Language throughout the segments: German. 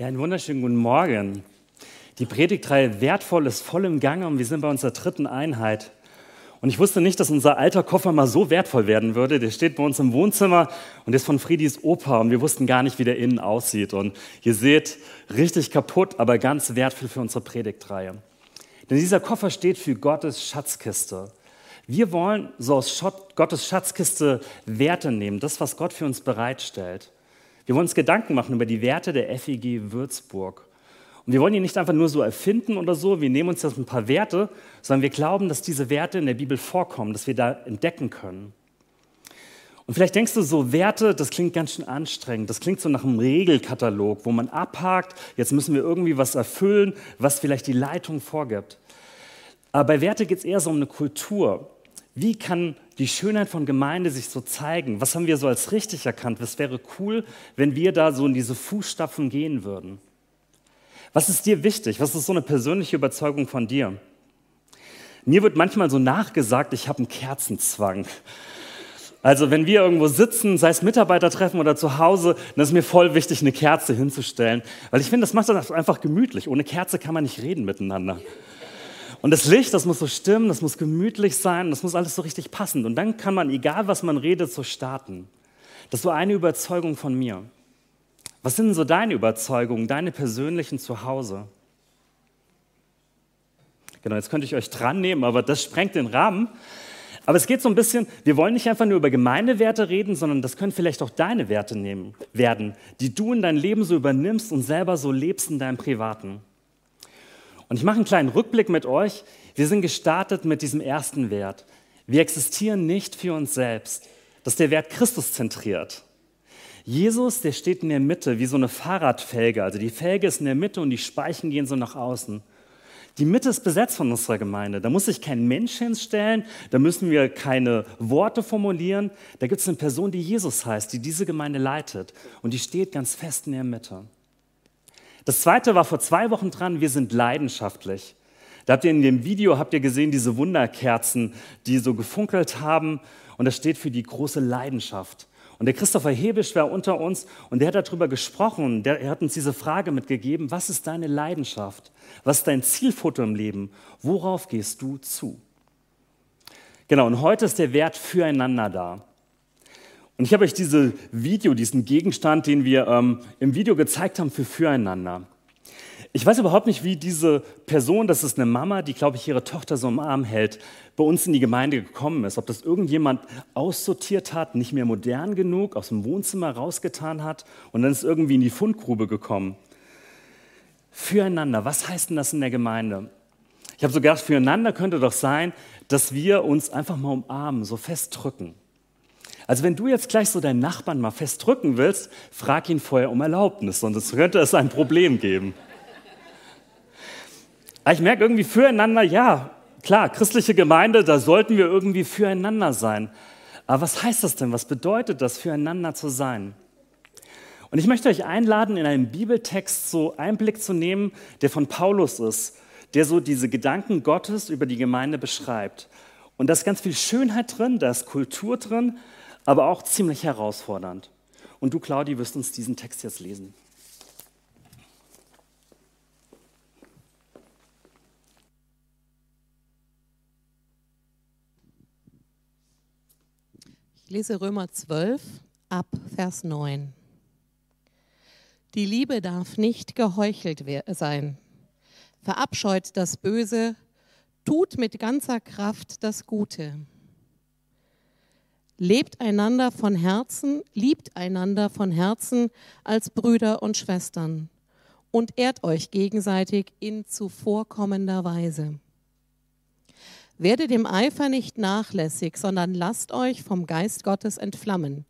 Ja, einen wunderschönen guten Morgen. Die Predigtreihe Wertvoll ist voll im Gange und wir sind bei unserer dritten Einheit. Und ich wusste nicht, dass unser alter Koffer mal so wertvoll werden würde. Der steht bei uns im Wohnzimmer und ist von Friedis Opa und wir wussten gar nicht, wie der innen aussieht. Und ihr seht, richtig kaputt, aber ganz wertvoll für unsere Predigtreihe. Denn dieser Koffer steht für Gottes Schatzkiste. Wir wollen so aus Gottes Schatzkiste Werte nehmen, das, was Gott für uns bereitstellt. Wir wollen uns Gedanken machen über die Werte der FEG Würzburg. Und wir wollen die nicht einfach nur so erfinden oder so, wir nehmen uns jetzt ein paar Werte, sondern wir glauben, dass diese Werte in der Bibel vorkommen, dass wir da entdecken können. Und vielleicht denkst du so, Werte, das klingt ganz schön anstrengend. Das klingt so nach einem Regelkatalog, wo man abhakt, jetzt müssen wir irgendwie was erfüllen, was vielleicht die Leitung vorgibt. Aber bei Werte geht es eher so um eine Kultur. Wie kann die Schönheit von Gemeinde sich so zeigen? Was haben wir so als richtig erkannt? Was wäre cool, wenn wir da so in diese Fußstapfen gehen würden? Was ist dir wichtig? Was ist so eine persönliche Überzeugung von dir? Mir wird manchmal so nachgesagt, ich habe einen Kerzenzwang. Also wenn wir irgendwo sitzen, sei es Mitarbeitertreffen oder zu Hause, dann ist mir voll wichtig, eine Kerze hinzustellen. Weil ich finde, das macht das einfach gemütlich. Ohne Kerze kann man nicht reden miteinander. Und das Licht, das muss so stimmen, das muss gemütlich sein, das muss alles so richtig passen. Und dann kann man, egal was man redet, so starten. Das ist so eine Überzeugung von mir. Was sind denn so deine Überzeugungen, deine persönlichen Zuhause? Genau, jetzt könnte ich euch dran nehmen, aber das sprengt den Rahmen. Aber es geht so ein bisschen, wir wollen nicht einfach nur über Gemeindewerte reden, sondern das können vielleicht auch deine Werte nehmen, werden, die du in dein Leben so übernimmst und selber so lebst in deinem Privaten. Und ich mache einen kleinen Rückblick mit euch. Wir sind gestartet mit diesem ersten Wert. Wir existieren nicht für uns selbst. Das ist der Wert Christus zentriert. Jesus, der steht in der Mitte wie so eine Fahrradfelge. Also die Felge ist in der Mitte und die Speichen gehen so nach außen. Die Mitte ist besetzt von unserer Gemeinde. Da muss sich kein Mensch hinstellen, da müssen wir keine Worte formulieren. Da gibt es eine Person, die Jesus heißt, die diese Gemeinde leitet. Und die steht ganz fest in der Mitte. Das zweite war vor zwei Wochen dran, wir sind leidenschaftlich. Da habt ihr in dem Video, habt ihr gesehen, diese Wunderkerzen, die so gefunkelt haben. Und das steht für die große Leidenschaft. Und der Christopher Hebisch war unter uns und der hat darüber gesprochen. Der, er hat uns diese Frage mitgegeben, was ist deine Leidenschaft? Was ist dein Zielfoto im Leben? Worauf gehst du zu? Genau, und heute ist der Wert füreinander da. Und ich habe euch dieses Video, diesen Gegenstand, den wir ähm, im Video gezeigt haben, für Füreinander. Ich weiß überhaupt nicht, wie diese Person, das ist eine Mama, die, glaube ich, ihre Tochter so im Arm hält, bei uns in die Gemeinde gekommen ist. Ob das irgendjemand aussortiert hat, nicht mehr modern genug, aus dem Wohnzimmer rausgetan hat und dann ist irgendwie in die Fundgrube gekommen. Füreinander, was heißt denn das in der Gemeinde? Ich habe so gedacht, füreinander könnte doch sein, dass wir uns einfach mal umarmen, so festdrücken. Also wenn du jetzt gleich so deinen Nachbarn mal festdrücken willst, frag ihn vorher um Erlaubnis, sonst könnte es ein Problem geben. Aber ich merke irgendwie füreinander, ja, klar, christliche Gemeinde, da sollten wir irgendwie füreinander sein. Aber was heißt das denn? Was bedeutet das, füreinander zu sein? Und ich möchte euch einladen, in einen Bibeltext so Einblick zu nehmen, der von Paulus ist, der so diese Gedanken Gottes über die Gemeinde beschreibt. Und da ist ganz viel Schönheit drin, da ist Kultur drin, aber auch ziemlich herausfordernd. Und du, Claudi, wirst uns diesen Text jetzt lesen. Ich lese Römer 12 ab Vers 9. Die Liebe darf nicht geheuchelt sein. Verabscheut das Böse, tut mit ganzer Kraft das Gute. Lebt einander von Herzen, liebt einander von Herzen als Brüder und Schwestern und ehrt euch gegenseitig in zuvorkommender Weise. Werdet dem Eifer nicht nachlässig, sondern lasst euch vom Geist Gottes entflammen.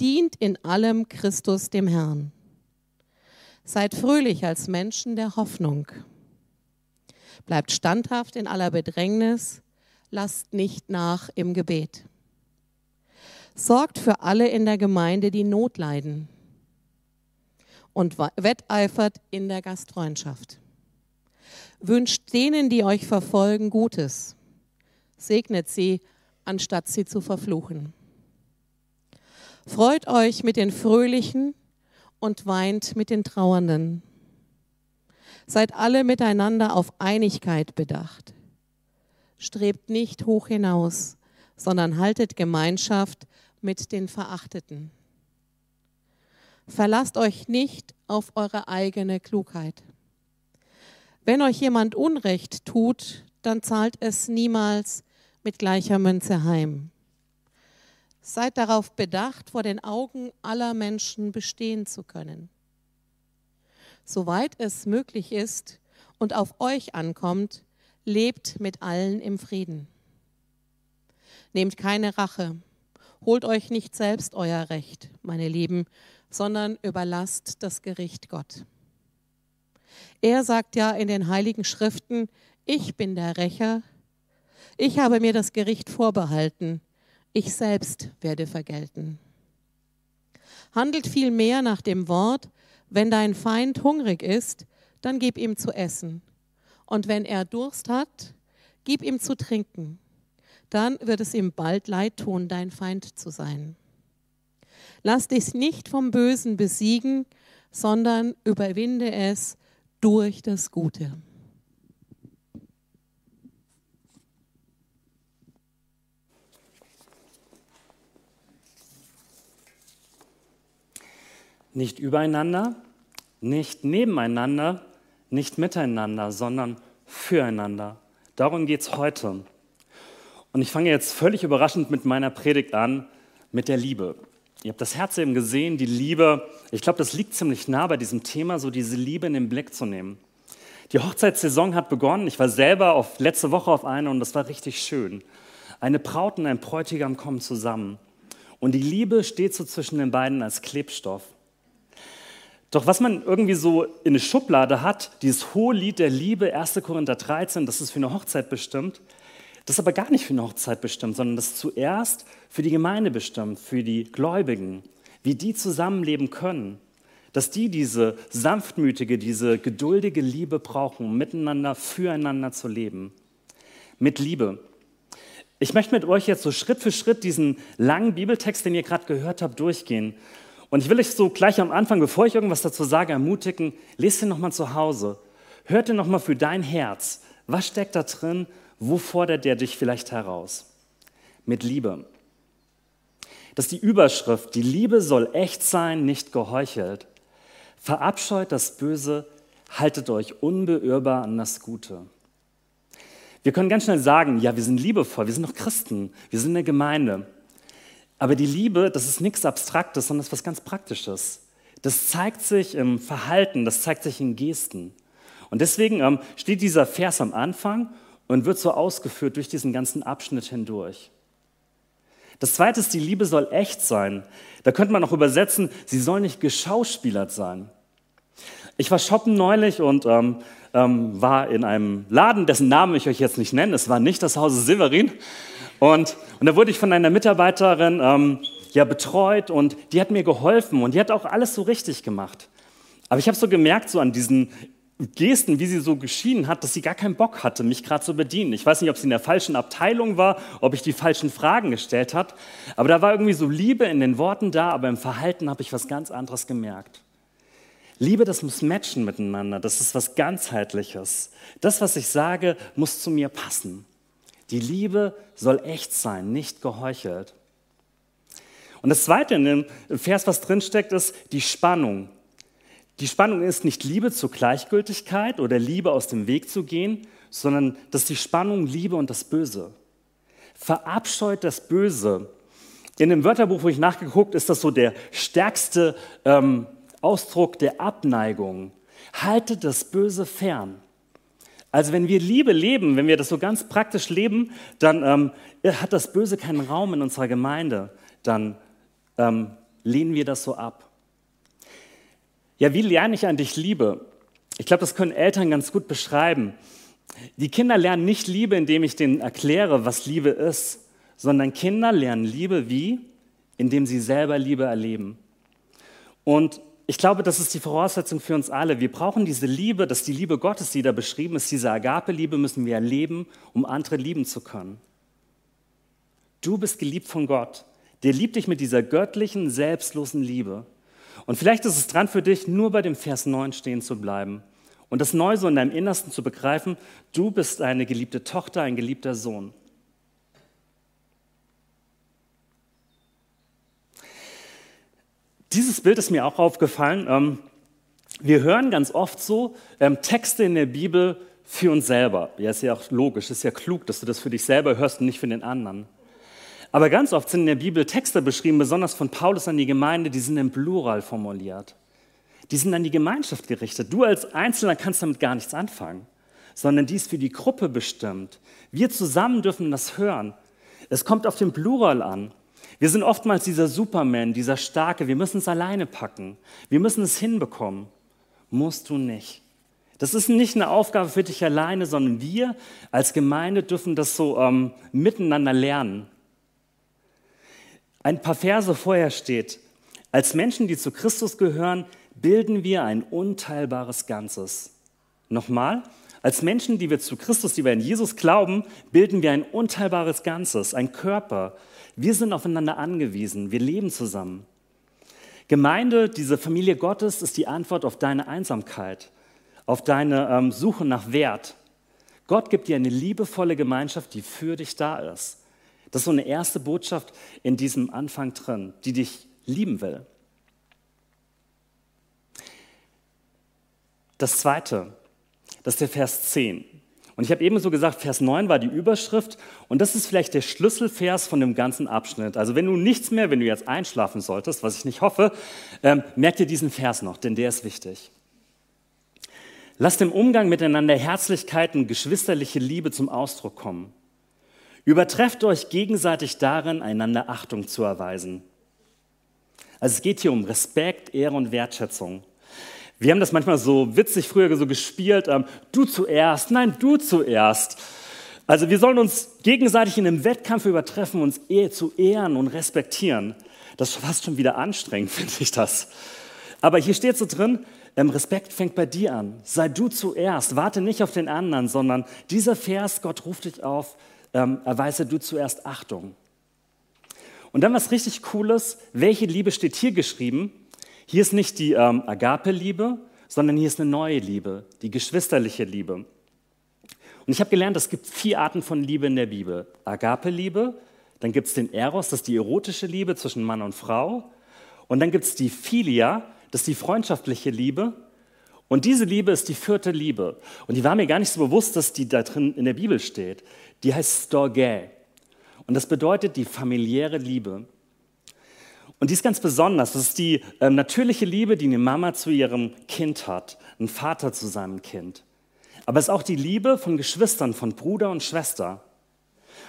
Dient in allem Christus dem Herrn. Seid fröhlich als Menschen der Hoffnung. Bleibt standhaft in aller Bedrängnis, lasst nicht nach im Gebet. Sorgt für alle in der Gemeinde, die Not leiden und wetteifert in der Gastfreundschaft. Wünscht denen, die euch verfolgen, Gutes. Segnet sie, anstatt sie zu verfluchen. Freut euch mit den Fröhlichen und weint mit den Trauernden. Seid alle miteinander auf Einigkeit bedacht. Strebt nicht hoch hinaus, sondern haltet Gemeinschaft mit den Verachteten. Verlasst euch nicht auf eure eigene Klugheit. Wenn euch jemand Unrecht tut, dann zahlt es niemals mit gleicher Münze heim. Seid darauf bedacht, vor den Augen aller Menschen bestehen zu können. Soweit es möglich ist und auf euch ankommt, lebt mit allen im Frieden. Nehmt keine Rache, holt euch nicht selbst euer Recht, meine Lieben, sondern überlasst das Gericht Gott. Er sagt ja in den heiligen Schriften, ich bin der Rächer, ich habe mir das Gericht vorbehalten, ich selbst werde vergelten. Handelt vielmehr nach dem Wort, wenn dein Feind hungrig ist, dann gib ihm zu essen. Und wenn er Durst hat, gib ihm zu trinken. Dann wird es ihm bald leid tun, dein Feind zu sein. Lass dich nicht vom Bösen besiegen, sondern überwinde es durch das Gute. Nicht übereinander, nicht nebeneinander, nicht miteinander, sondern füreinander. Darum geht es heute. Und ich fange jetzt völlig überraschend mit meiner Predigt an, mit der Liebe. Ihr habt das Herz eben gesehen, die Liebe. Ich glaube, das liegt ziemlich nah bei diesem Thema, so diese Liebe in den Blick zu nehmen. Die Hochzeitssaison hat begonnen. Ich war selber auf, letzte Woche auf einer und das war richtig schön. Eine Braut und ein Bräutigam kommen zusammen. Und die Liebe steht so zwischen den beiden als Klebstoff. Doch was man irgendwie so in eine Schublade hat, dieses hohe Lied der Liebe, 1. Korinther 13, das ist für eine Hochzeit bestimmt, das ist aber gar nicht für eine Hochzeit bestimmt, sondern das ist zuerst für die Gemeinde bestimmt, für die Gläubigen, wie die zusammenleben können, dass die diese sanftmütige, diese geduldige Liebe brauchen, um miteinander, füreinander zu leben. Mit Liebe. Ich möchte mit euch jetzt so Schritt für Schritt diesen langen Bibeltext, den ihr gerade gehört habt, durchgehen. Und ich will euch so gleich am Anfang, bevor ich irgendwas dazu sage, ermutigen, lest ihn nochmal zu Hause. Hört ihn nochmal für dein Herz. Was steckt da drin wo fordert der dich vielleicht heraus? Mit Liebe. Das ist die Überschrift. Die Liebe soll echt sein, nicht geheuchelt. Verabscheut das Böse, haltet euch unbeirrbar an das Gute. Wir können ganz schnell sagen, ja, wir sind liebevoll, wir sind doch Christen, wir sind eine Gemeinde. Aber die Liebe, das ist nichts Abstraktes, sondern das ist was ganz Praktisches. Das zeigt sich im Verhalten, das zeigt sich in Gesten. Und deswegen ähm, steht dieser Vers am Anfang und wird so ausgeführt durch diesen ganzen Abschnitt hindurch. Das zweite ist, die Liebe soll echt sein. Da könnte man auch übersetzen, sie soll nicht geschauspielert sein. Ich war shoppen neulich und ähm, ähm, war in einem Laden, dessen Namen ich euch jetzt nicht nenne. Es war nicht das Hause Severin. Und, und da wurde ich von einer Mitarbeiterin ähm, ja, betreut und die hat mir geholfen und die hat auch alles so richtig gemacht. Aber ich habe so gemerkt, so an diesen Gesten, wie sie so geschienen hat, dass sie gar keinen Bock hatte, mich gerade zu bedienen. Ich weiß nicht, ob sie in der falschen Abteilung war, ob ich die falschen Fragen gestellt hat, aber da war irgendwie so Liebe in den Worten da, aber im Verhalten habe ich was ganz anderes gemerkt. Liebe, das muss matchen miteinander, das ist was ganzheitliches. Das, was ich sage, muss zu mir passen. Die Liebe soll echt sein, nicht geheuchelt. Und das Zweite in dem Vers, was drinsteckt, ist die Spannung. Die Spannung ist nicht Liebe zur Gleichgültigkeit oder Liebe aus dem Weg zu gehen, sondern das ist die Spannung Liebe und das Böse. Verabscheut das Böse. In dem Wörterbuch, wo ich nachgeguckt, ist das so der stärkste ähm, Ausdruck der Abneigung. Haltet das Böse fern. Also wenn wir Liebe leben, wenn wir das so ganz praktisch leben, dann ähm, hat das Böse keinen Raum in unserer Gemeinde. Dann ähm, lehnen wir das so ab. Ja, wie lerne ich eigentlich Liebe? Ich glaube, das können Eltern ganz gut beschreiben. Die Kinder lernen nicht Liebe, indem ich denen erkläre, was Liebe ist, sondern Kinder lernen Liebe wie? Indem sie selber Liebe erleben. Und ich glaube, das ist die Voraussetzung für uns alle. Wir brauchen diese Liebe, dass die Liebe Gottes, die da beschrieben ist, diese Agape-Liebe müssen wir erleben, um andere lieben zu können. Du bist geliebt von Gott. Der liebt dich mit dieser göttlichen, selbstlosen Liebe. Und vielleicht ist es dran für dich, nur bei dem Vers 9 stehen zu bleiben und das neu so in deinem Innersten zu begreifen, du bist eine geliebte Tochter, ein geliebter Sohn. Dieses Bild ist mir auch aufgefallen. Ähm, wir hören ganz oft so ähm, Texte in der Bibel für uns selber. Ja, ist ja auch logisch, ist ja klug, dass du das für dich selber hörst und nicht für den anderen. Aber ganz oft sind in der Bibel Texte beschrieben, besonders von Paulus an die Gemeinde, die sind im Plural formuliert. Die sind an die Gemeinschaft gerichtet. Du als Einzelner kannst damit gar nichts anfangen, sondern die ist für die Gruppe bestimmt. Wir zusammen dürfen das hören. Es kommt auf den Plural an. Wir sind oftmals dieser Superman, dieser Starke. Wir müssen es alleine packen. Wir müssen es hinbekommen. Musst du nicht. Das ist nicht eine Aufgabe für dich alleine, sondern wir als Gemeinde dürfen das so ähm, miteinander lernen. Ein paar Verse vorher steht, als Menschen, die zu Christus gehören, bilden wir ein unteilbares Ganzes. Nochmal, als Menschen, die wir zu Christus, die wir in Jesus glauben, bilden wir ein unteilbares Ganzes, ein Körper. Wir sind aufeinander angewiesen, wir leben zusammen. Gemeinde, diese Familie Gottes, ist die Antwort auf deine Einsamkeit, auf deine ähm, Suche nach Wert. Gott gibt dir eine liebevolle Gemeinschaft, die für dich da ist. Das ist so eine erste Botschaft in diesem Anfang drin, die dich lieben will. Das zweite, das ist der Vers 10. Und ich habe eben so gesagt, Vers 9 war die Überschrift und das ist vielleicht der Schlüsselvers von dem ganzen Abschnitt. Also wenn du nichts mehr, wenn du jetzt einschlafen solltest, was ich nicht hoffe, ähm, merk dir diesen Vers noch, denn der ist wichtig. Lass dem Umgang miteinander Herzlichkeit und geschwisterliche Liebe zum Ausdruck kommen. Übertrefft euch gegenseitig darin, einander Achtung zu erweisen. Also es geht hier um Respekt, Ehre und Wertschätzung. Wir haben das manchmal so witzig früher so gespielt, ähm, du zuerst, nein, du zuerst. Also wir sollen uns gegenseitig in einem Wettkampf übertreffen, uns zu ehren und respektieren. Das ist fast schon wieder anstrengend, finde ich das. Aber hier steht so drin, ähm, Respekt fängt bei dir an. Sei du zuerst, warte nicht auf den anderen, sondern dieser Vers, Gott ruft dich auf, ähm, erweise du zuerst Achtung. Und dann was richtig Cooles, welche Liebe steht hier geschrieben? Hier ist nicht die ähm, Agape-Liebe, sondern hier ist eine neue Liebe, die geschwisterliche Liebe. Und ich habe gelernt, es gibt vier Arten von Liebe in der Bibel. Agape-Liebe, dann gibt es den Eros, das ist die erotische Liebe zwischen Mann und Frau. Und dann gibt es die Philia, das ist die freundschaftliche Liebe. Und diese Liebe ist die vierte Liebe. Und die war mir gar nicht so bewusst, dass die da drin in der Bibel steht die heißt Storge. Und das bedeutet die familiäre Liebe. Und die ist ganz besonders. Das ist die äh, natürliche Liebe, die eine Mama zu ihrem Kind hat, ein Vater zu seinem Kind. Aber es ist auch die Liebe von Geschwistern, von Bruder und Schwester.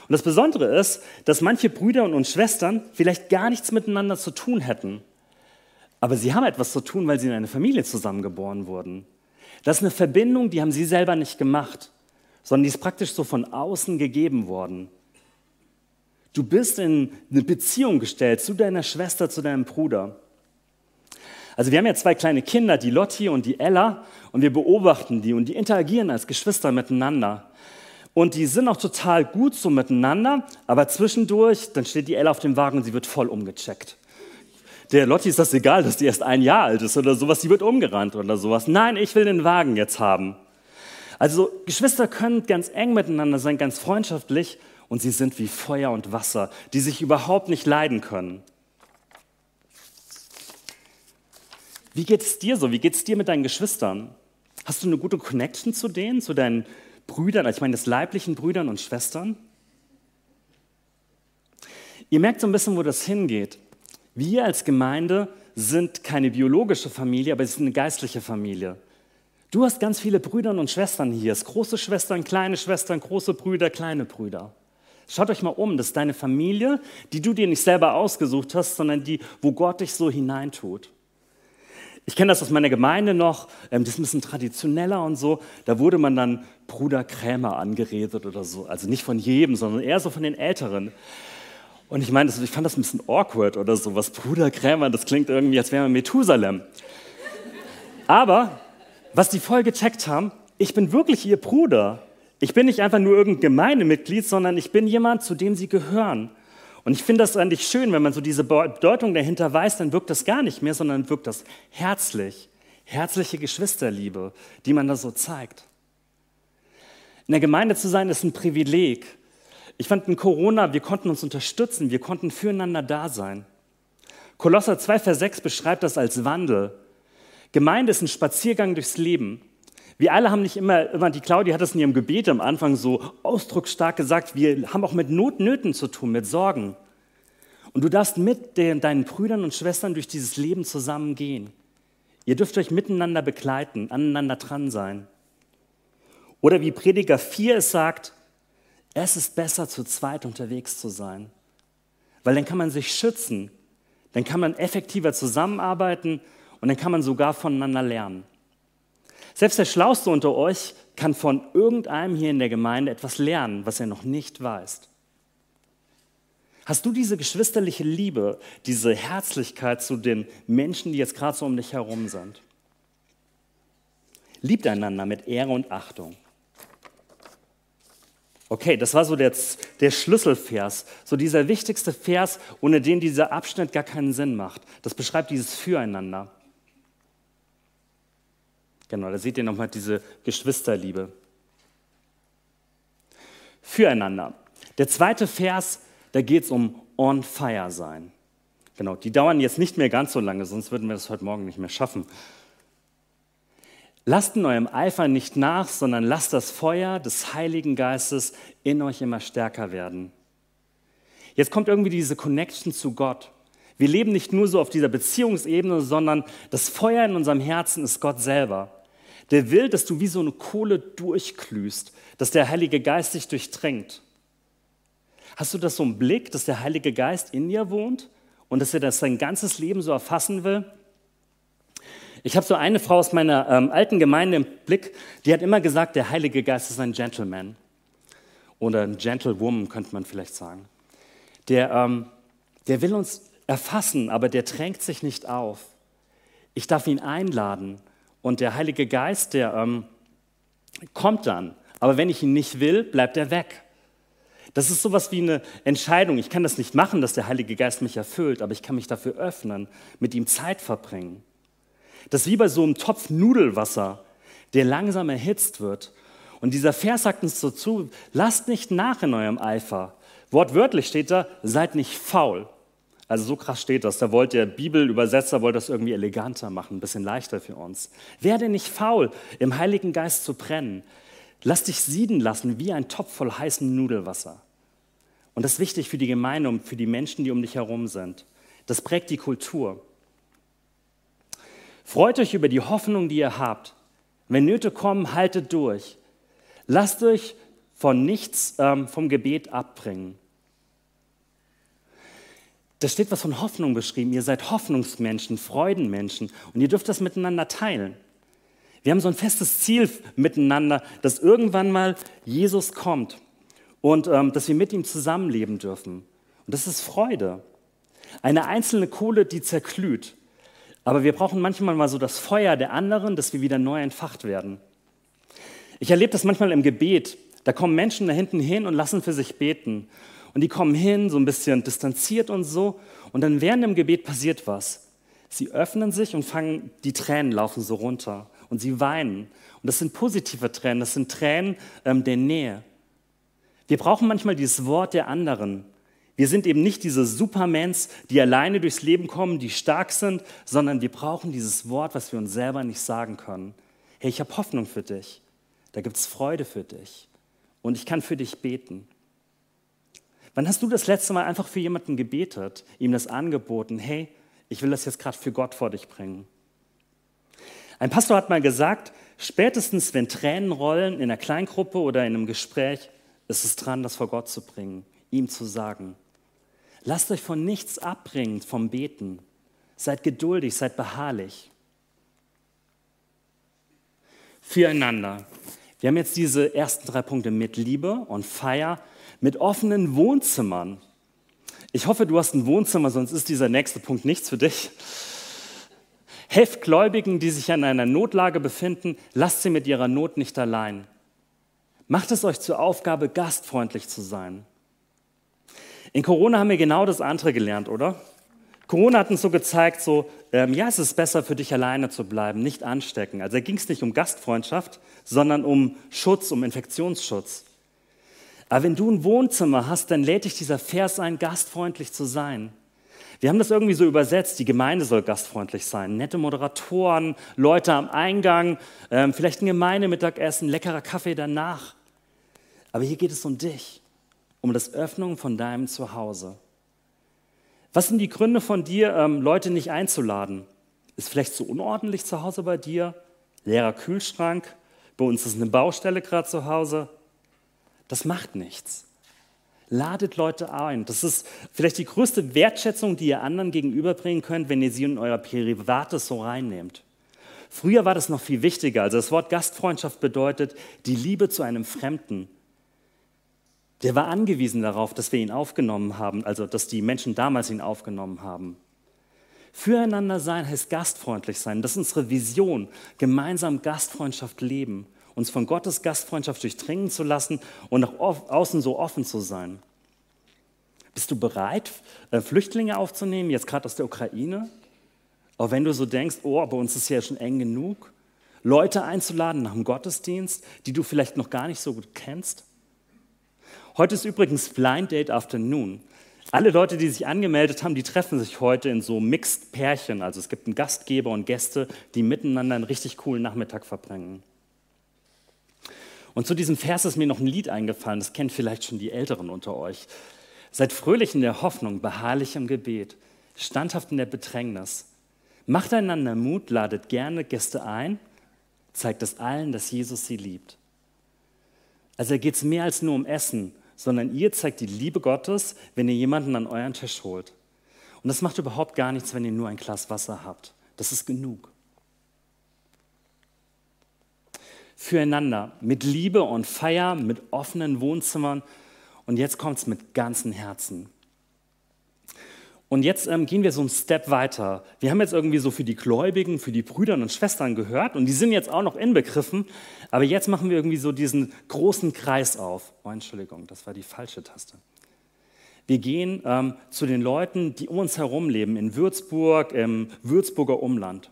Und das Besondere ist, dass manche Brüder und Schwestern vielleicht gar nichts miteinander zu tun hätten. Aber sie haben etwas zu tun, weil sie in eine Familie zusammengeboren wurden. Das ist eine Verbindung, die haben sie selber nicht gemacht sondern die ist praktisch so von außen gegeben worden. Du bist in eine Beziehung gestellt zu deiner Schwester, zu deinem Bruder. Also wir haben ja zwei kleine Kinder, die Lotti und die Ella, und wir beobachten die und die interagieren als Geschwister miteinander. Und die sind auch total gut so miteinander, aber zwischendurch, dann steht die Ella auf dem Wagen und sie wird voll umgecheckt. Der Lotti ist das egal, dass die erst ein Jahr alt ist oder sowas, die wird umgerannt oder sowas. Nein, ich will den Wagen jetzt haben. Also Geschwister können ganz eng miteinander sein, ganz freundschaftlich und sie sind wie Feuer und Wasser, die sich überhaupt nicht leiden können. Wie geht es dir so? Wie geht es dir mit deinen Geschwistern? Hast du eine gute Connection zu denen, zu deinen Brüdern, also ich meine des leiblichen Brüdern und Schwestern? Ihr merkt so ein bisschen, wo das hingeht. Wir als Gemeinde sind keine biologische Familie, aber es ist eine geistliche Familie. Du hast ganz viele Brüder und Schwestern hier. Es große Schwestern, kleine Schwestern, große Brüder, kleine Brüder. Schaut euch mal um, das ist deine Familie, die du dir nicht selber ausgesucht hast, sondern die, wo Gott dich so hineintut. Ich kenne das aus meiner Gemeinde noch, ähm, das ist ein bisschen traditioneller und so. Da wurde man dann Bruder Krämer angeredet oder so. Also nicht von jedem, sondern eher so von den Älteren. Und ich meine, ich fand das ein bisschen awkward oder so. Was Bruder Krämer, das klingt irgendwie, als wäre man Methusalem. Aber was die voll gecheckt haben, ich bin wirklich ihr Bruder. Ich bin nicht einfach nur irgendein Gemeindemitglied, sondern ich bin jemand, zu dem sie gehören. Und ich finde das eigentlich schön, wenn man so diese Bedeutung dahinter weiß, dann wirkt das gar nicht mehr, sondern wirkt das herzlich, Herzliche Geschwisterliebe, die man da so zeigt. In der Gemeinde zu sein, ist ein Privileg. Ich fand in Corona, wir konnten uns unterstützen, wir konnten füreinander da sein. Kolosser 2, Vers 6 beschreibt das als Wandel. Gemeinde ist ein Spaziergang durchs Leben. Wir alle haben nicht immer, immer, die Claudia hat es in ihrem Gebet am Anfang so ausdrucksstark gesagt, wir haben auch mit Notnöten zu tun, mit Sorgen. Und du darfst mit den, deinen Brüdern und Schwestern durch dieses Leben zusammen gehen. Ihr dürft euch miteinander begleiten, aneinander dran sein. Oder wie Prediger 4 es sagt, es ist besser, zu zweit unterwegs zu sein. Weil dann kann man sich schützen, dann kann man effektiver zusammenarbeiten und dann kann man sogar voneinander lernen. Selbst der Schlauste unter euch kann von irgendeinem hier in der Gemeinde etwas lernen, was er noch nicht weiß. Hast du diese geschwisterliche Liebe, diese Herzlichkeit zu den Menschen, die jetzt gerade so um dich herum sind? Liebt einander mit Ehre und Achtung. Okay, das war so der, der Schlüsselvers, so dieser wichtigste Vers, ohne den dieser Abschnitt gar keinen Sinn macht. Das beschreibt dieses Füreinander. Genau, da seht ihr nochmal diese Geschwisterliebe. Füreinander. Der zweite Vers, da geht es um on fire sein. Genau, die dauern jetzt nicht mehr ganz so lange, sonst würden wir das heute Morgen nicht mehr schaffen. Lasst in eurem Eifer nicht nach, sondern lasst das Feuer des Heiligen Geistes in euch immer stärker werden. Jetzt kommt irgendwie diese Connection zu Gott. Wir leben nicht nur so auf dieser Beziehungsebene, sondern das Feuer in unserem Herzen ist Gott selber. Der will, dass du wie so eine Kohle durchglühst, dass der Heilige Geist dich durchdrängt. Hast du das so im Blick, dass der Heilige Geist in dir wohnt und dass er das sein ganzes Leben so erfassen will? Ich habe so eine Frau aus meiner ähm, alten Gemeinde im Blick, die hat immer gesagt, der Heilige Geist ist ein Gentleman. Oder ein Gentlewoman, könnte man vielleicht sagen. Der, ähm, der will uns erfassen, aber der drängt sich nicht auf. Ich darf ihn einladen und der Heilige Geist, der ähm, kommt dann. Aber wenn ich ihn nicht will, bleibt er weg. Das ist sowas wie eine Entscheidung. Ich kann das nicht machen, dass der Heilige Geist mich erfüllt, aber ich kann mich dafür öffnen, mit ihm Zeit verbringen. Das ist wie bei so einem Topf Nudelwasser, der langsam erhitzt wird. Und dieser Vers sagt uns so zu, lasst nicht nach in eurem Eifer. Wortwörtlich steht da, seid nicht faul. Also so krass steht das. Da wollte der Bibelübersetzer wollte das irgendwie eleganter machen, ein bisschen leichter für uns. Werde nicht faul, im Heiligen Geist zu brennen. Lass dich sieden lassen wie ein Topf voll heißem Nudelwasser. Und das ist wichtig für die Gemeinde und für die Menschen, die um dich herum sind. Das prägt die Kultur. Freut euch über die Hoffnung, die ihr habt. Wenn Nöte kommen, haltet durch. Lasst euch von nichts ähm, vom Gebet abbringen. Da steht was von Hoffnung beschrieben. Ihr seid Hoffnungsmenschen, Freudenmenschen und ihr dürft das miteinander teilen. Wir haben so ein festes Ziel miteinander, dass irgendwann mal Jesus kommt und ähm, dass wir mit ihm zusammenleben dürfen. Und das ist Freude. Eine einzelne Kohle, die zerglüht. Aber wir brauchen manchmal mal so das Feuer der anderen, dass wir wieder neu entfacht werden. Ich erlebe das manchmal im Gebet. Da kommen Menschen da hinten hin und lassen für sich beten. Und die kommen hin, so ein bisschen distanziert und so. Und dann während dem Gebet passiert was. Sie öffnen sich und fangen, die Tränen laufen so runter. Und sie weinen. Und das sind positive Tränen, das sind Tränen ähm, der Nähe. Wir brauchen manchmal dieses Wort der anderen. Wir sind eben nicht diese Supermans, die alleine durchs Leben kommen, die stark sind, sondern wir brauchen dieses Wort, was wir uns selber nicht sagen können. Hey, ich habe Hoffnung für dich. Da gibt es Freude für dich. Und ich kann für dich beten. Wann hast du das letzte Mal einfach für jemanden gebetet, ihm das angeboten, hey, ich will das jetzt gerade für Gott vor dich bringen? Ein Pastor hat mal gesagt, spätestens wenn Tränen rollen in einer Kleingruppe oder in einem Gespräch, ist es dran, das vor Gott zu bringen, ihm zu sagen. Lasst euch von nichts abbringen vom Beten. Seid geduldig, seid beharrlich. Füreinander. Wir haben jetzt diese ersten drei Punkte mit Liebe und Feier mit offenen Wohnzimmern. Ich hoffe, du hast ein Wohnzimmer, sonst ist dieser nächste Punkt nichts für dich. Helft Gläubigen, die sich in einer Notlage befinden, lasst sie mit ihrer Not nicht allein. Macht es euch zur Aufgabe, gastfreundlich zu sein. In Corona haben wir genau das andere gelernt, oder? Corona hat uns so gezeigt, so, ähm, ja, es ist besser für dich alleine zu bleiben, nicht anstecken. Also da ging es nicht um Gastfreundschaft, sondern um Schutz, um Infektionsschutz. Aber wenn du ein Wohnzimmer hast, dann lädt dich dieser Vers ein, gastfreundlich zu sein. Wir haben das irgendwie so übersetzt, die Gemeinde soll gastfreundlich sein. Nette Moderatoren, Leute am Eingang, ähm, vielleicht ein Gemeindemittagessen, leckerer Kaffee danach. Aber hier geht es um dich, um das Öffnen von deinem Zuhause. Was sind die Gründe von dir, ähm, Leute nicht einzuladen? Ist vielleicht so unordentlich zu Hause bei dir? Leerer Kühlschrank? Bei uns ist eine Baustelle gerade zu Hause. Das macht nichts. Ladet Leute ein. Das ist vielleicht die größte Wertschätzung, die ihr anderen gegenüberbringen könnt, wenn ihr sie in euer Privates so reinnehmt. Früher war das noch viel wichtiger. Also das Wort Gastfreundschaft bedeutet die Liebe zu einem Fremden, der war angewiesen darauf, dass wir ihn aufgenommen haben, also dass die Menschen damals ihn aufgenommen haben. Füreinander sein heißt gastfreundlich sein. Das ist unsere Vision. Gemeinsam Gastfreundschaft leben. Uns von Gottes Gastfreundschaft durchdringen zu lassen und nach außen so offen zu sein. Bist du bereit, äh, Flüchtlinge aufzunehmen, jetzt gerade aus der Ukraine? Auch wenn du so denkst, oh, bei uns ist ja schon eng genug. Leute einzuladen nach dem Gottesdienst, die du vielleicht noch gar nicht so gut kennst? Heute ist übrigens Blind Date Afternoon. Alle Leute, die sich angemeldet haben, die treffen sich heute in so Mixed Pärchen. Also es gibt einen Gastgeber und Gäste, die miteinander einen richtig coolen Nachmittag verbringen. Und zu diesem Vers ist mir noch ein Lied eingefallen, das kennt vielleicht schon die Älteren unter euch. Seid fröhlich in der Hoffnung, beharrlich im Gebet, standhaft in der Bedrängnis. Macht einander Mut, ladet gerne Gäste ein, zeigt es allen, dass Jesus sie liebt. Also da geht es mehr als nur um Essen sondern ihr zeigt die Liebe Gottes, wenn ihr jemanden an euren Tisch holt. Und das macht überhaupt gar nichts, wenn ihr nur ein Glas Wasser habt. Das ist genug. Füreinander, mit Liebe und Feier, mit offenen Wohnzimmern. Und jetzt kommt es mit ganzem Herzen. Und jetzt ähm, gehen wir so einen Step weiter. Wir haben jetzt irgendwie so für die Gläubigen, für die Brüder und Schwestern gehört und die sind jetzt auch noch inbegriffen. Aber jetzt machen wir irgendwie so diesen großen Kreis auf. Oh, Entschuldigung, das war die falsche Taste. Wir gehen ähm, zu den Leuten, die um uns herum leben, in Würzburg, im Würzburger Umland.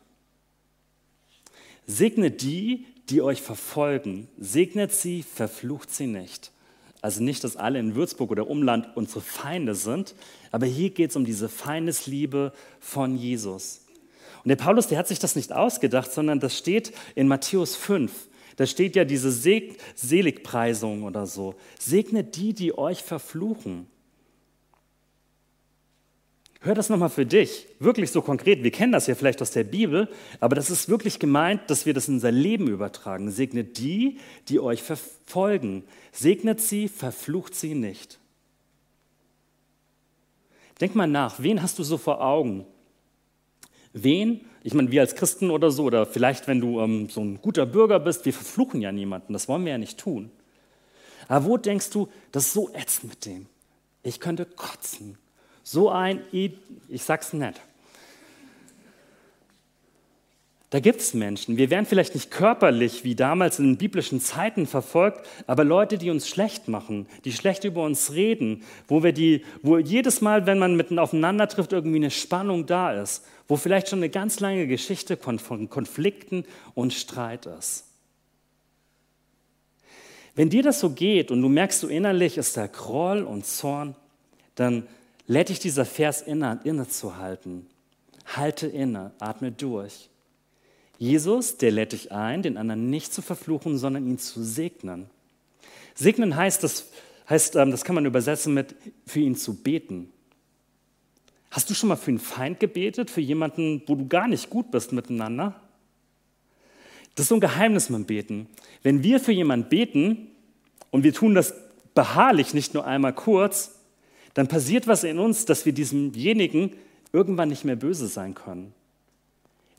Segnet die, die euch verfolgen. Segnet sie, verflucht sie nicht. Also nicht, dass alle in Würzburg oder Umland unsere Feinde sind, aber hier geht es um diese Feindesliebe von Jesus. Und der Paulus, der hat sich das nicht ausgedacht, sondern das steht in Matthäus 5. Da steht ja diese Seligpreisung oder so. Segnet die, die euch verfluchen. Hör das nochmal für dich, wirklich so konkret. Wir kennen das ja vielleicht aus der Bibel, aber das ist wirklich gemeint, dass wir das in unser Leben übertragen. Segnet die, die euch verfolgen. Segnet sie, verflucht sie nicht. Denk mal nach, wen hast du so vor Augen? Wen, ich meine, wir als Christen oder so, oder vielleicht, wenn du ähm, so ein guter Bürger bist, wir verfluchen ja niemanden, das wollen wir ja nicht tun. Aber wo denkst du, das ist so ätzend mit dem? Ich könnte kotzen. So ein, ich sag's nett. Da gibt es Menschen. Wir werden vielleicht nicht körperlich wie damals in den biblischen Zeiten verfolgt, aber Leute, die uns schlecht machen, die schlecht über uns reden, wo wir die, wo jedes Mal, wenn man mitten aufeinander trifft, irgendwie eine Spannung da ist, wo vielleicht schon eine ganz lange Geschichte von Konflikten und Streit ist. Wenn dir das so geht und du merkst, du innerlich ist da Groll und Zorn, dann lädt dich dieser Vers inne, innezuhalten. Halte inne, atme durch. Jesus, der lädt dich ein, den anderen nicht zu verfluchen, sondern ihn zu segnen. Segnen heißt, das, heißt, ähm, das kann man übersetzen mit für ihn zu beten. Hast du schon mal für einen Feind gebetet, für jemanden, wo du gar nicht gut bist miteinander? Das ist so ein Geheimnis mit dem Beten. Wenn wir für jemanden beten und wir tun das beharrlich, nicht nur einmal kurz, dann passiert was in uns, dass wir diesemjenigen irgendwann nicht mehr böse sein können.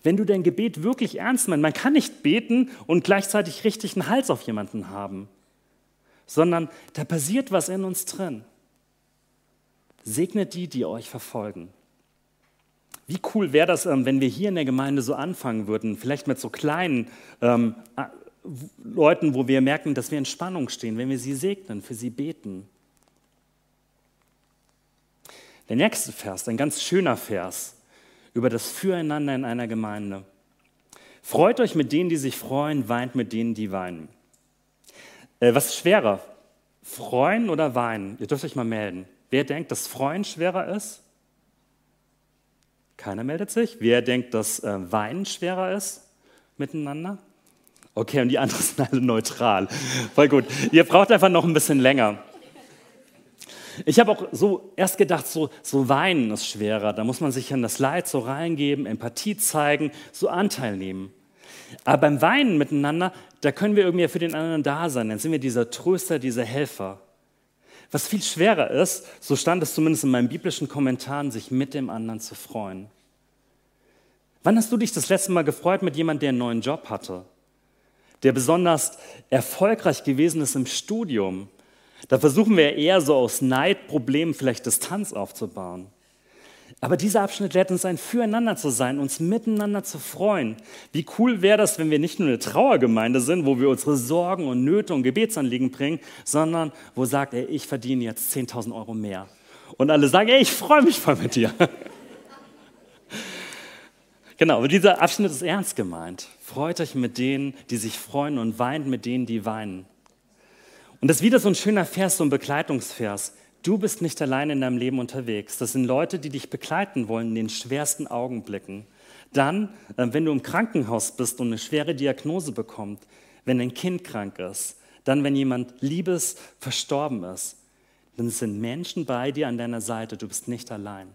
Wenn du dein Gebet wirklich ernst meinst, man kann nicht beten und gleichzeitig richtig einen Hals auf jemanden haben, sondern da passiert was in uns drin. Segnet die, die euch verfolgen. Wie cool wäre das, ähm, wenn wir hier in der Gemeinde so anfangen würden, vielleicht mit so kleinen ähm, Leuten, wo wir merken, dass wir in Spannung stehen, wenn wir sie segnen, für sie beten. Der nächste Vers, ein ganz schöner Vers über das Füreinander in einer Gemeinde. Freut euch mit denen, die sich freuen, weint mit denen, die weinen. Äh, was ist schwerer? Freuen oder weinen? Ihr dürft euch mal melden. Wer denkt, dass Freuen schwerer ist? Keiner meldet sich. Wer denkt, dass äh, Weinen schwerer ist miteinander? Okay, und die anderen sind alle neutral. Voll gut. Ihr braucht einfach noch ein bisschen länger. Ich habe auch so erst gedacht, so, so weinen ist schwerer. Da muss man sich in das Leid so reingeben, Empathie zeigen, so Anteil nehmen. Aber beim Weinen miteinander, da können wir irgendwie für den anderen da sein. Dann sind wir dieser Tröster, dieser Helfer. Was viel schwerer ist, so stand es zumindest in meinen biblischen Kommentaren, sich mit dem anderen zu freuen. Wann hast du dich das letzte Mal gefreut mit jemandem, der einen neuen Job hatte? Der besonders erfolgreich gewesen ist im Studium? Da versuchen wir eher so aus Neidproblemen vielleicht Distanz aufzubauen. Aber dieser Abschnitt lehrt uns ein Füreinander zu sein, uns miteinander zu freuen. Wie cool wäre das, wenn wir nicht nur eine Trauergemeinde sind, wo wir unsere Sorgen und Nöte und Gebetsanliegen bringen, sondern wo sagt, ey, ich verdiene jetzt 10.000 Euro mehr. Und alle sagen, ey, ich freue mich voll mit dir. genau, aber dieser Abschnitt ist ernst gemeint. Freut euch mit denen, die sich freuen und weint mit denen, die weinen. Und das ist wieder so ein schöner Vers, so ein Begleitungsvers. Du bist nicht allein in deinem Leben unterwegs. Das sind Leute, die dich begleiten wollen in den schwersten Augenblicken. Dann, äh, wenn du im Krankenhaus bist und eine schwere Diagnose bekommst, wenn ein Kind krank ist, dann, wenn jemand Liebes verstorben ist, dann sind Menschen bei dir an deiner Seite. Du bist nicht allein.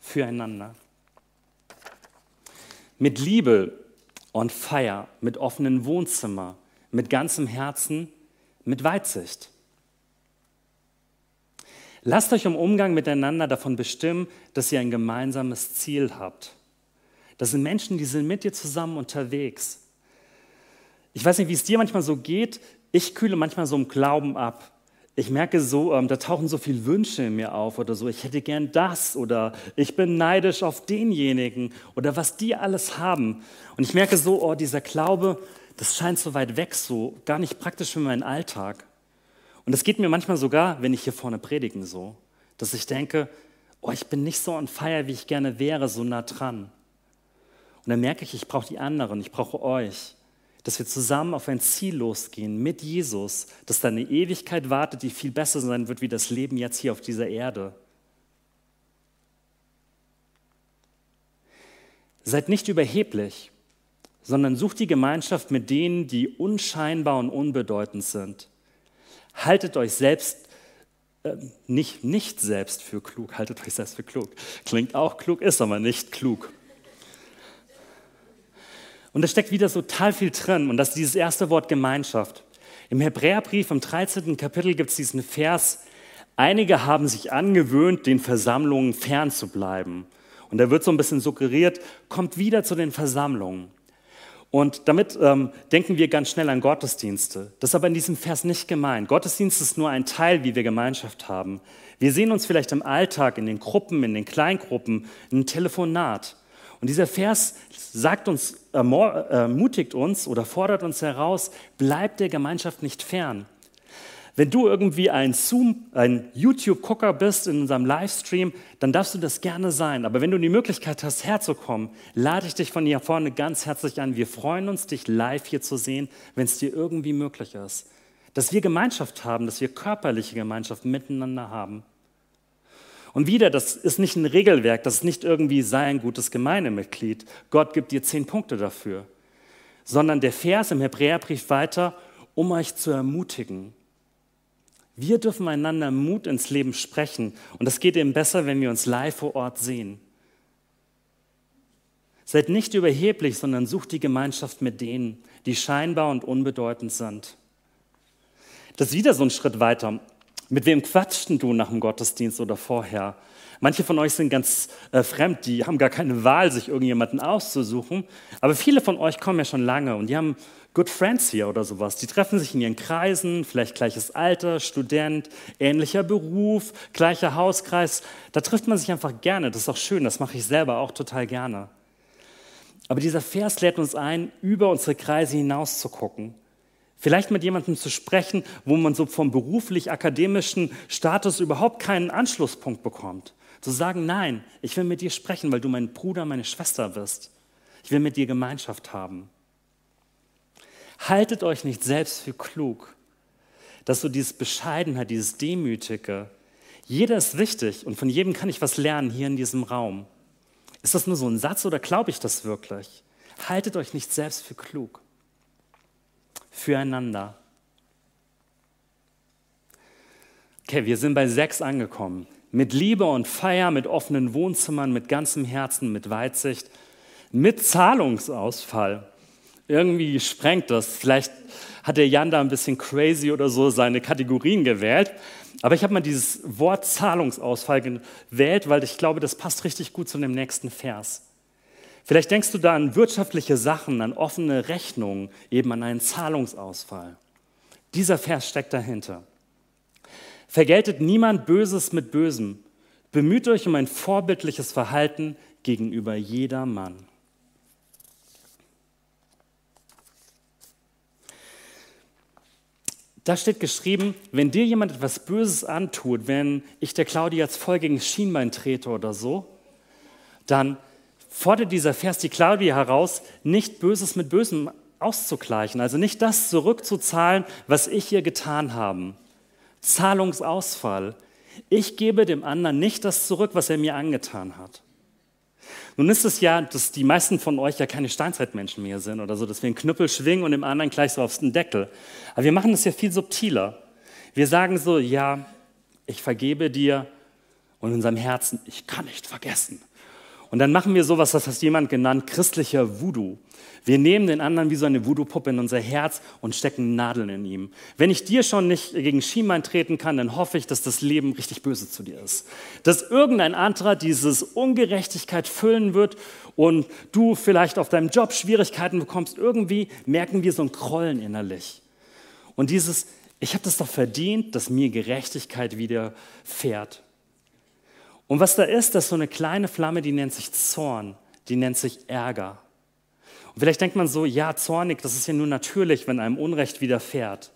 Füreinander. Mit Liebe und Feier, mit offenen Wohnzimmer, mit ganzem Herzen, mit Weitsicht. Lasst euch im Umgang miteinander davon bestimmen, dass ihr ein gemeinsames Ziel habt. Das sind Menschen, die sind mit dir zusammen unterwegs. Ich weiß nicht, wie es dir manchmal so geht. Ich kühle manchmal so im Glauben ab. Ich merke so, ähm, da tauchen so viele Wünsche in mir auf oder so. Ich hätte gern das oder ich bin neidisch auf denjenigen oder was die alles haben. Und ich merke so, oh, dieser Glaube, das scheint so weit weg, so gar nicht praktisch für meinen Alltag. Und es geht mir manchmal sogar, wenn ich hier vorne predigen, so, dass ich denke, oh, ich bin nicht so on fire, wie ich gerne wäre, so nah dran. Und dann merke ich, ich brauche die anderen, ich brauche euch, dass wir zusammen auf ein Ziel losgehen mit Jesus, dass da eine Ewigkeit wartet, die viel besser sein wird wie das Leben jetzt hier auf dieser Erde. Seid nicht überheblich, sondern sucht die Gemeinschaft mit denen, die unscheinbar und unbedeutend sind. Haltet euch selbst, äh, nicht, nicht selbst für klug, haltet euch selbst für klug. Klingt auch klug, ist aber nicht klug. Und da steckt wieder so total viel drin und das ist dieses erste Wort Gemeinschaft. Im Hebräerbrief im 13. Kapitel gibt es diesen Vers, einige haben sich angewöhnt, den Versammlungen fernzubleiben. Und da wird so ein bisschen suggeriert, kommt wieder zu den Versammlungen. Und damit ähm, denken wir ganz schnell an Gottesdienste. Das ist aber in diesem Vers nicht gemeint. Gottesdienst ist nur ein Teil, wie wir Gemeinschaft haben. Wir sehen uns vielleicht im Alltag, in den Gruppen, in den Kleingruppen, in einem Telefonat. Und dieser Vers sagt uns, ermutigt uns oder fordert uns heraus, bleibt der Gemeinschaft nicht fern. Wenn du irgendwie ein Zoom, ein YouTube-Gucker bist in unserem Livestream, dann darfst du das gerne sein. Aber wenn du die Möglichkeit hast, herzukommen, lade ich dich von hier vorne ganz herzlich an. Wir freuen uns, dich live hier zu sehen, wenn es dir irgendwie möglich ist. Dass wir Gemeinschaft haben, dass wir körperliche Gemeinschaft miteinander haben. Und wieder, das ist nicht ein Regelwerk, das ist nicht irgendwie sei ein gutes Gemeindemitglied. Gott gibt dir zehn Punkte dafür. Sondern der Vers im Hebräerbrief weiter, um euch zu ermutigen, wir dürfen einander Mut ins Leben sprechen. Und das geht eben besser, wenn wir uns live vor Ort sehen. Seid nicht überheblich, sondern sucht die Gemeinschaft mit denen, die scheinbar und unbedeutend sind. Das ist wieder so ein Schritt weiter. Mit wem quatschten du nach dem Gottesdienst oder vorher? Manche von euch sind ganz äh, fremd, die haben gar keine Wahl, sich irgendjemanden auszusuchen. Aber viele von euch kommen ja schon lange und die haben Good Friends hier oder sowas. Die treffen sich in ihren Kreisen, vielleicht gleiches Alter, Student, ähnlicher Beruf, gleicher Hauskreis. Da trifft man sich einfach gerne. Das ist auch schön, das mache ich selber auch total gerne. Aber dieser Vers lädt uns ein, über unsere Kreise hinaus zu gucken. Vielleicht mit jemandem zu sprechen, wo man so vom beruflich-akademischen Status überhaupt keinen Anschlusspunkt bekommt. Zu sagen, nein, ich will mit dir sprechen, weil du mein Bruder, meine Schwester bist. Ich will mit dir Gemeinschaft haben. Haltet euch nicht selbst für klug, dass so dieses Bescheidenheit, dieses Demütige, jeder ist wichtig und von jedem kann ich was lernen hier in diesem Raum. Ist das nur so ein Satz oder glaube ich das wirklich? Haltet euch nicht selbst für klug. Füreinander. Okay, wir sind bei sechs angekommen. Mit Liebe und Feier, mit offenen Wohnzimmern, mit ganzem Herzen, mit Weitsicht, mit Zahlungsausfall. Irgendwie sprengt das. Vielleicht hat der Jan da ein bisschen crazy oder so seine Kategorien gewählt. Aber ich habe mal dieses Wort Zahlungsausfall gewählt, weil ich glaube, das passt richtig gut zu dem nächsten Vers. Vielleicht denkst du da an wirtschaftliche Sachen, an offene Rechnungen, eben an einen Zahlungsausfall. Dieser Vers steckt dahinter. Vergeltet niemand Böses mit Bösem. Bemüht euch um ein vorbildliches Verhalten gegenüber jedermann. Da steht geschrieben, wenn dir jemand etwas Böses antut, wenn ich der Claudia jetzt voll gegen Schienbein trete oder so, dann fordert dieser Vers die Claudia heraus, nicht Böses mit Bösem auszugleichen, also nicht das zurückzuzahlen, was ich ihr getan habe. Zahlungsausfall. Ich gebe dem anderen nicht das zurück, was er mir angetan hat. Nun ist es ja, dass die meisten von euch ja keine Steinzeitmenschen mehr sind oder so, dass wir einen Knüppel schwingen und dem anderen gleich so aufs den Deckel. Aber wir machen das ja viel subtiler. Wir sagen so, ja, ich vergebe dir und in unserem Herzen, ich kann nicht vergessen. Und dann machen wir sowas, das hat jemand genannt, christlicher Voodoo. Wir nehmen den anderen wie so eine Voodoo-Puppe in unser Herz und stecken Nadeln in ihm. Wenn ich dir schon nicht gegen Schienbein treten kann, dann hoffe ich, dass das Leben richtig böse zu dir ist. Dass irgendein anderer dieses Ungerechtigkeit füllen wird und du vielleicht auf deinem Job Schwierigkeiten bekommst. Irgendwie merken wir so ein Krollen innerlich. Und dieses, ich habe das doch verdient, dass mir Gerechtigkeit widerfährt. Und was da ist, das ist so eine kleine Flamme, die nennt sich Zorn, die nennt sich Ärger. Und vielleicht denkt man so, ja, zornig, das ist ja nur natürlich, wenn einem Unrecht widerfährt.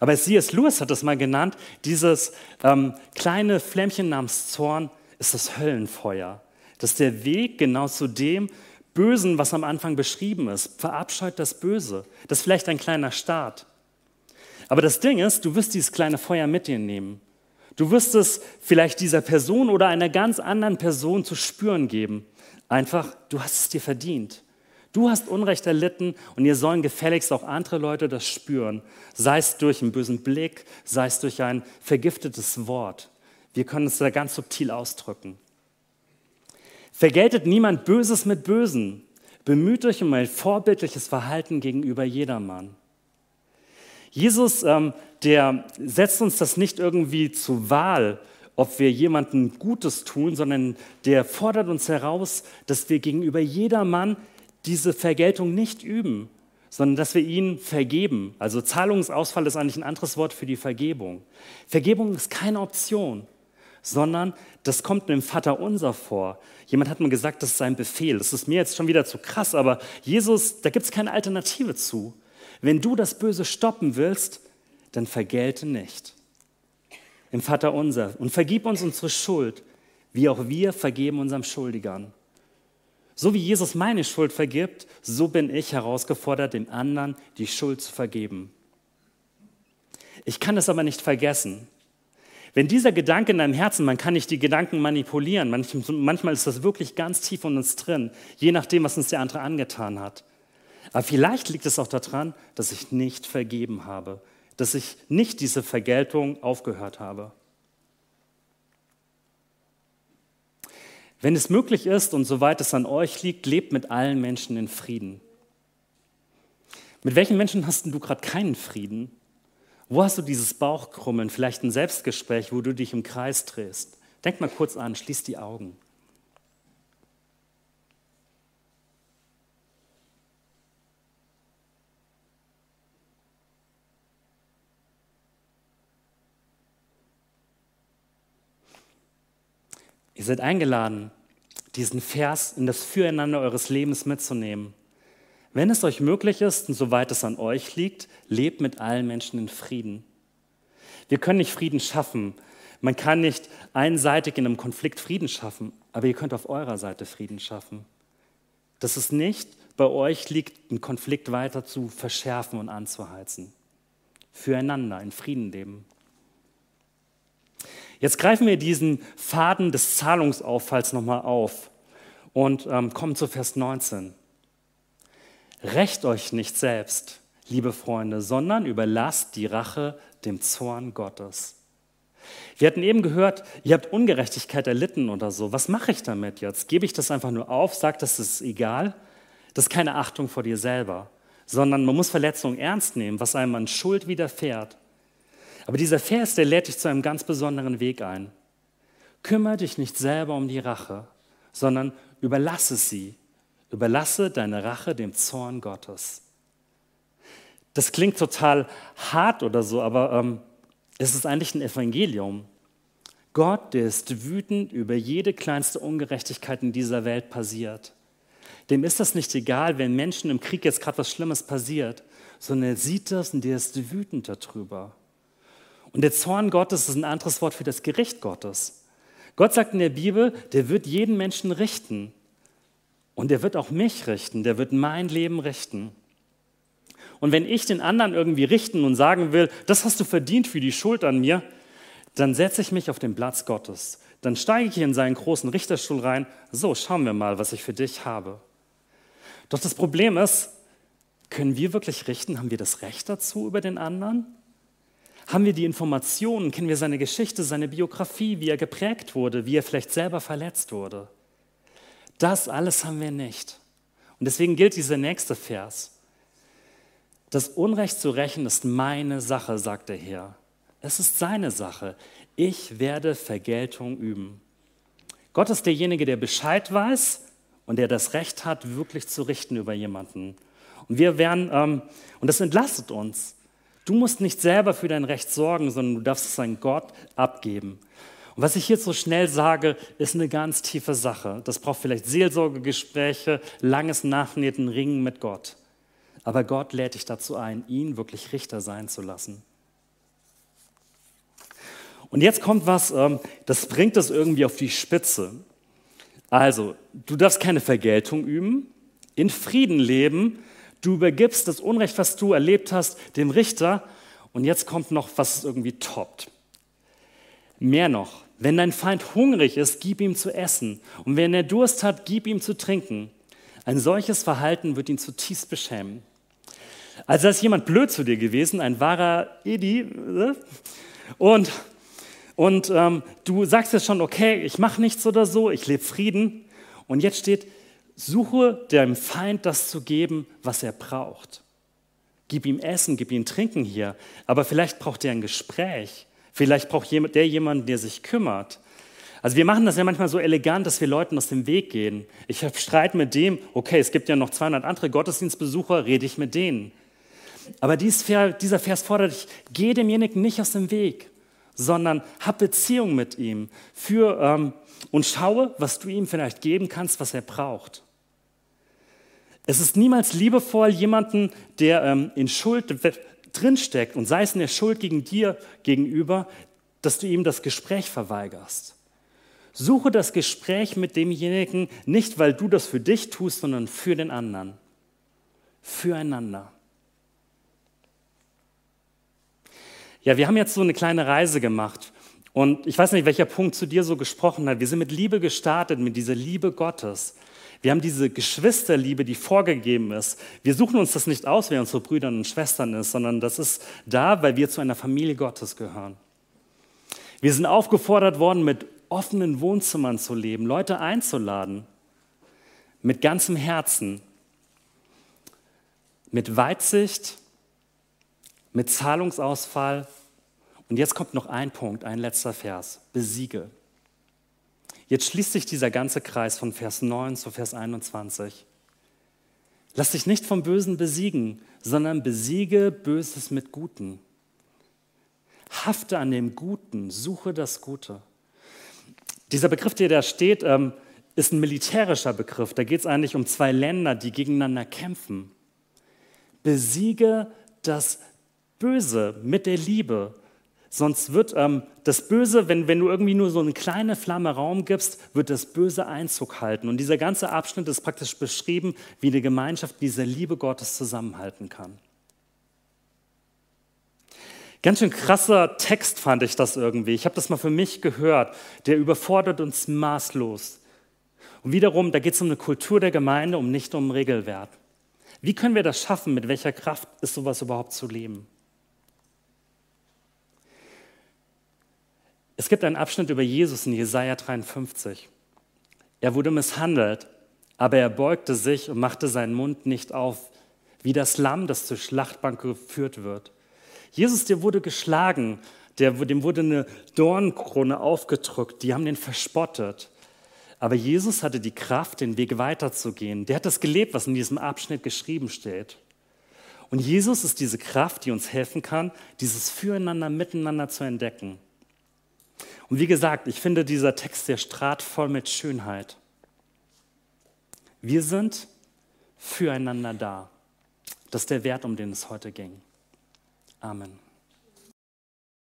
Aber C.S. Lewis hat das mal genannt, dieses ähm, kleine Flämmchen namens Zorn ist das Höllenfeuer. Das ist der Weg genau zu dem Bösen, was am Anfang beschrieben ist. Verabscheut das Böse. Das ist vielleicht ein kleiner Start. Aber das Ding ist, du wirst dieses kleine Feuer mit dir nehmen. Du wirst es vielleicht dieser Person oder einer ganz anderen Person zu spüren geben. Einfach, du hast es dir verdient. Du hast Unrecht erlitten und ihr sollen gefälligst auch andere Leute das spüren. Sei es durch einen bösen Blick, sei es durch ein vergiftetes Wort. Wir können es da ganz subtil ausdrücken. Vergeltet niemand Böses mit Bösen. Bemüht euch um ein vorbildliches Verhalten gegenüber jedermann. Jesus, ähm, der setzt uns das nicht irgendwie zur Wahl, ob wir jemandem Gutes tun, sondern der fordert uns heraus, dass wir gegenüber jedermann diese Vergeltung nicht üben, sondern dass wir ihn vergeben. Also Zahlungsausfall ist eigentlich ein anderes Wort für die Vergebung. Vergebung ist keine Option, sondern das kommt im Vater unser vor. Jemand hat mir gesagt, das ist ein Befehl. Das ist mir jetzt schon wieder zu krass, aber Jesus, da gibt es keine Alternative zu. Wenn du das Böse stoppen willst, dann vergelte nicht. Im Vater unser. Und vergib uns unsere Schuld, wie auch wir vergeben unserem Schuldigern. So wie Jesus meine Schuld vergibt, so bin ich herausgefordert, den anderen die Schuld zu vergeben. Ich kann es aber nicht vergessen. Wenn dieser Gedanke in deinem Herzen, man kann nicht die Gedanken manipulieren, manchmal ist das wirklich ganz tief in uns drin, je nachdem, was uns der andere angetan hat. Aber vielleicht liegt es auch daran, dass ich nicht vergeben habe, dass ich nicht diese Vergeltung aufgehört habe. Wenn es möglich ist und soweit es an euch liegt, lebt mit allen Menschen in Frieden. Mit welchen Menschen hast du gerade keinen Frieden? Wo hast du dieses Bauchkrummeln, vielleicht ein Selbstgespräch, wo du dich im Kreis drehst? Denk mal kurz an, schließ die Augen. Ihr seid eingeladen, diesen Vers in das Füreinander eures Lebens mitzunehmen. Wenn es euch möglich ist und soweit es an euch liegt, lebt mit allen Menschen in Frieden. Wir können nicht Frieden schaffen. Man kann nicht einseitig in einem Konflikt Frieden schaffen, aber ihr könnt auf eurer Seite Frieden schaffen. Dass es nicht bei euch liegt, einen Konflikt weiter zu verschärfen und anzuheizen. Füreinander in Frieden leben. Jetzt greifen wir diesen Faden des Zahlungsauffalls nochmal auf und ähm, kommen zu Vers 19. Recht euch nicht selbst, liebe Freunde, sondern überlasst die Rache dem Zorn Gottes. Wir hatten eben gehört, ihr habt Ungerechtigkeit erlitten oder so. Was mache ich damit jetzt? Gebe ich das einfach nur auf, sage, das ist egal? Das ist keine Achtung vor dir selber, sondern man muss Verletzungen ernst nehmen, was einem an Schuld widerfährt. Aber dieser Vers, der lädt dich zu einem ganz besonderen Weg ein. Kümmere dich nicht selber um die Rache, sondern überlasse sie. Überlasse deine Rache dem Zorn Gottes. Das klingt total hart oder so, aber ähm, es ist eigentlich ein Evangelium. Gott, der ist wütend über jede kleinste Ungerechtigkeit in dieser Welt passiert. Dem ist das nicht egal, wenn Menschen im Krieg jetzt gerade was Schlimmes passiert, sondern er sieht das und der ist wütend darüber. Und der Zorn Gottes ist ein anderes Wort für das Gericht Gottes. Gott sagt in der Bibel, der wird jeden Menschen richten. Und der wird auch mich richten, der wird mein Leben richten. Und wenn ich den anderen irgendwie richten und sagen will, das hast du verdient für die Schuld an mir, dann setze ich mich auf den Platz Gottes. Dann steige ich in seinen großen Richterstuhl rein. So, schauen wir mal, was ich für dich habe. Doch das Problem ist, können wir wirklich richten? Haben wir das Recht dazu über den anderen? Haben wir die Informationen? Kennen wir seine Geschichte, seine Biografie, wie er geprägt wurde, wie er vielleicht selber verletzt wurde? Das alles haben wir nicht. Und deswegen gilt dieser nächste Vers. Das Unrecht zu rächen ist meine Sache, sagt der Herr. Es ist seine Sache. Ich werde Vergeltung üben. Gott ist derjenige, der Bescheid weiß und der das Recht hat, wirklich zu richten über jemanden. Und wir werden, ähm, und das entlastet uns. Du musst nicht selber für dein Recht sorgen, sondern du darfst es an Gott abgeben. Und was ich hier so schnell sage, ist eine ganz tiefe Sache. Das braucht vielleicht Seelsorgegespräche, langes Nachnähen, Ringen mit Gott. Aber Gott lädt dich dazu ein, ihn wirklich Richter sein zu lassen. Und jetzt kommt was, ähm, das bringt es irgendwie auf die Spitze. Also, du darfst keine Vergeltung üben, in Frieden leben, du übergibst das Unrecht, was du erlebt hast, dem Richter. Und jetzt kommt noch, was irgendwie toppt. Mehr noch, wenn dein Feind hungrig ist, gib ihm zu essen. Und wenn er Durst hat, gib ihm zu trinken. Ein solches Verhalten wird ihn zutiefst beschämen. Also ist jemand blöd zu dir gewesen, ein wahrer Edi. Äh? Und, und ähm, du sagst jetzt schon, okay, ich mache nichts oder so, ich lebe Frieden. Und jetzt steht, suche deinem Feind das zu geben, was er braucht. Gib ihm Essen, gib ihm Trinken hier. Aber vielleicht braucht er ein Gespräch. Vielleicht braucht der jemanden, der sich kümmert. Also wir machen das ja manchmal so elegant, dass wir Leuten aus dem Weg gehen. Ich habe Streit mit dem, okay, es gibt ja noch 200 andere Gottesdienstbesucher, rede ich mit denen. Aber dieser Vers fordert dich, geh demjenigen nicht aus dem Weg, sondern hab Beziehung mit ihm für, ähm, und schaue, was du ihm vielleicht geben kannst, was er braucht. Es ist niemals liebevoll, jemanden, der ähm, in Schuld drinsteckt und sei es in der Schuld gegen dir gegenüber, dass du ihm das Gespräch verweigerst. Suche das Gespräch mit demjenigen nicht, weil du das für dich tust, sondern für den anderen. Füreinander. Ja, wir haben jetzt so eine kleine Reise gemacht. Und ich weiß nicht, welcher Punkt zu dir so gesprochen hat. Wir sind mit Liebe gestartet, mit dieser Liebe Gottes. Wir haben diese Geschwisterliebe, die vorgegeben ist. Wir suchen uns das nicht aus, wer unsere Brüder und Schwestern ist, sondern das ist da, weil wir zu einer Familie Gottes gehören. Wir sind aufgefordert worden, mit offenen Wohnzimmern zu leben, Leute einzuladen, mit ganzem Herzen, mit Weitsicht, mit Zahlungsausfall. Und jetzt kommt noch ein Punkt, ein letzter Vers. Besiege. Jetzt schließt sich dieser ganze Kreis von Vers 9 zu Vers 21. Lass dich nicht vom Bösen besiegen, sondern besiege Böses mit Guten. Hafte an dem Guten, suche das Gute. Dieser Begriff, der da steht, ähm, ist ein militärischer Begriff. Da geht es eigentlich um zwei Länder, die gegeneinander kämpfen. besiege das Böse mit der Liebe. Sonst wird ähm, das Böse, wenn, wenn du irgendwie nur so eine kleine Flamme Raum gibst, wird das Böse Einzug halten. Und dieser ganze Abschnitt ist praktisch beschrieben, wie eine Gemeinschaft diese Liebe Gottes zusammenhalten kann. Ganz schön krasser Text fand ich das irgendwie. Ich habe das mal für mich gehört. Der überfordert uns maßlos. Und wiederum, da geht es um eine Kultur der Gemeinde, um nicht um Regelwerk. Wie können wir das schaffen? Mit welcher Kraft ist sowas überhaupt zu leben? Es gibt einen Abschnitt über Jesus in Jesaja 53. Er wurde misshandelt, aber er beugte sich und machte seinen Mund nicht auf, wie das Lamm, das zur Schlachtbank geführt wird. Jesus, der wurde geschlagen, der, dem wurde eine Dornkrone aufgedrückt, die haben den verspottet. Aber Jesus hatte die Kraft, den Weg weiterzugehen. Der hat das gelebt, was in diesem Abschnitt geschrieben steht. Und Jesus ist diese Kraft, die uns helfen kann, dieses Füreinander, Miteinander zu entdecken. Und wie gesagt, ich finde dieser Text, der strahlt voll mit Schönheit. Wir sind füreinander da. Das ist der Wert, um den es heute ging. Amen.